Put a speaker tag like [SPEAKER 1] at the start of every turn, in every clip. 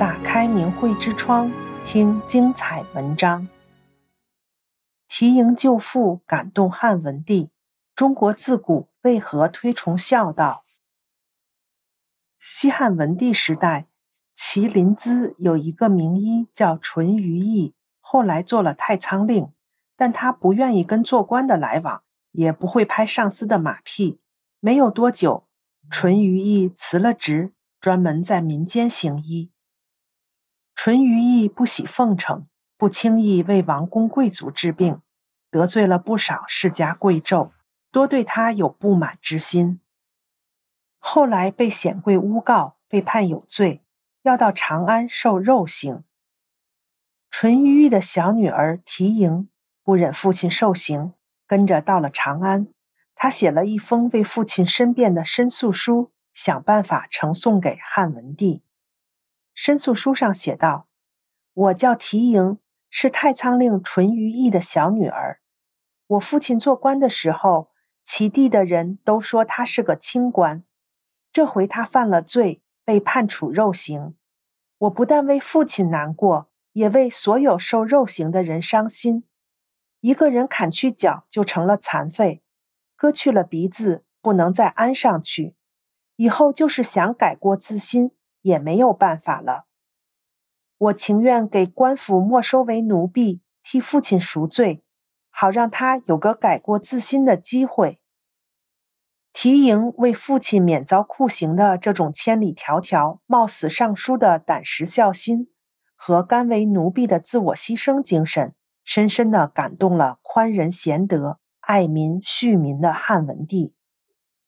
[SPEAKER 1] 打开明慧之窗，听精彩文章。提萦救父感动汉文帝。中国自古为何推崇孝道？西汉文帝时代，麒麟兹有一个名医叫淳于意，后来做了太仓令，但他不愿意跟做官的来往，也不会拍上司的马屁。没有多久，淳于意辞了职，专门在民间行医。淳于意不喜奉承，不轻易为王公贵族治病，得罪了不少世家贵胄，多对他有不满之心。后来被显贵诬告，被判有罪，要到长安受肉刑。淳于意的小女儿缇萦不忍父亲受刑，跟着到了长安。她写了一封为父亲申辩的申诉书，想办法呈送给汉文帝。申诉书上写道：“我叫缇萦，是太仓令淳于意的小女儿。我父亲做官的时候，齐地的人都说他是个清官。这回他犯了罪，被判处肉刑。我不但为父亲难过，也为所有受肉刑的人伤心。一个人砍去脚就成了残废，割去了鼻子不能再安上去，以后就是想改过自新。”也没有办法了。我情愿给官府没收为奴婢，替父亲赎罪，好让他有个改过自新的机会。缇萦为父亲免遭酷刑的这种千里迢迢冒死上书的胆识孝心和甘为奴婢的自我牺牲精神，深深地感动了宽仁贤德、爱民恤民的汉文帝。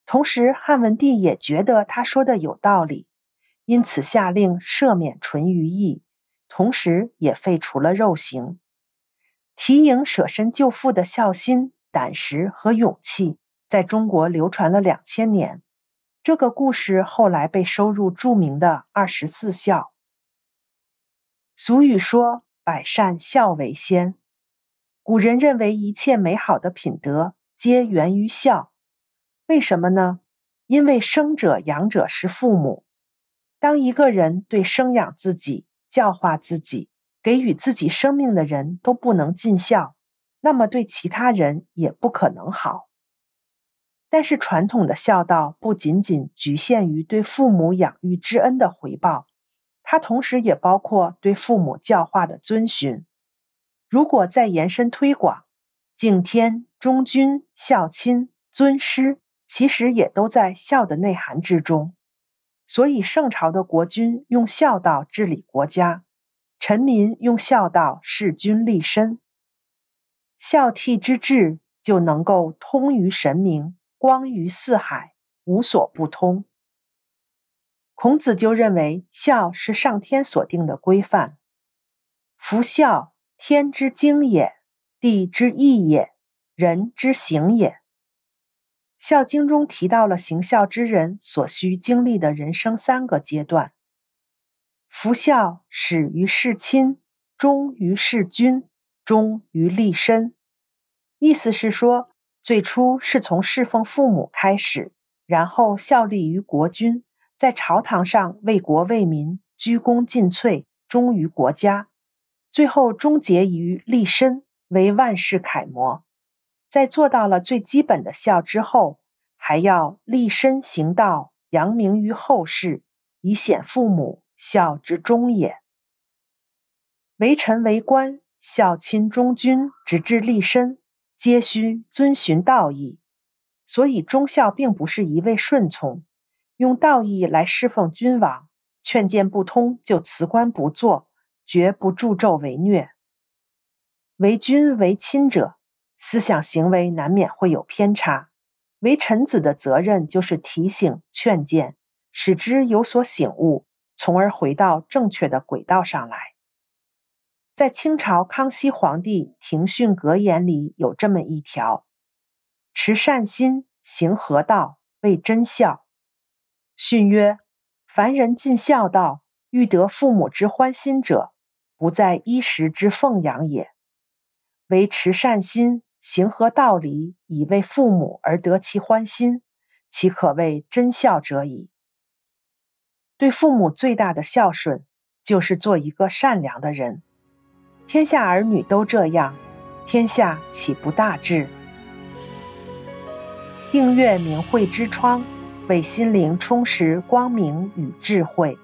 [SPEAKER 1] 同时，汉文帝也觉得他说的有道理。因此下令赦免淳于意，同时也废除了肉刑。缇萦舍身救父的孝心、胆识和勇气，在中国流传了两千年。这个故事后来被收入著名的《二十四孝》。俗语说：“百善孝为先。”古人认为一切美好的品德皆源于孝。为什么呢？因为生者养者是父母。当一个人对生养自己、教化自己、给予自己生命的人都不能尽孝，那么对其他人也不可能好。但是传统的孝道不仅仅局限于对父母养育之恩的回报，它同时也包括对父母教化的遵循。如果再延伸推广，敬天、忠君、孝亲、尊师，其实也都在孝的内涵之中。所以，圣朝的国君用孝道治理国家，臣民用孝道事君立身，孝悌之治就能够通于神明，光于四海，无所不通。孔子就认为孝是上天所定的规范，夫孝，天之经也，地之义也，人之行也。《孝经》中提到了行孝之人所需经历的人生三个阶段：夫孝，始于事亲，忠于事君，终于立身。意思是说，最初是从侍奉父母开始，然后效力于国君，在朝堂上为国为民，鞠躬尽瘁，忠于国家，最后终结于立身，为万世楷模。在做到了最基本的孝之后，还要立身行道，扬名于后世，以显父母孝之忠也。为臣为官，孝亲忠君，直至立身，皆须遵循道义。所以忠孝并不是一味顺从，用道义来侍奉君王，劝谏不通就辞官不做，绝不助纣为虐。为君为亲者。思想行为难免会有偏差，为臣子的责任就是提醒、劝谏，使之有所醒悟，从而回到正确的轨道上来。在清朝康熙皇帝庭训格言里有这么一条：“持善心，行和道，为真孝。”训曰：“凡人尽孝道，欲得父母之欢心者，不在衣食之奉养也，惟持善心。”行合道理，以为父母而得其欢心，岂可谓真孝者矣？对父母最大的孝顺，就是做一个善良的人。天下儿女都这样，天下岂不大治？订阅明慧之窗，为心灵充实光明与智慧。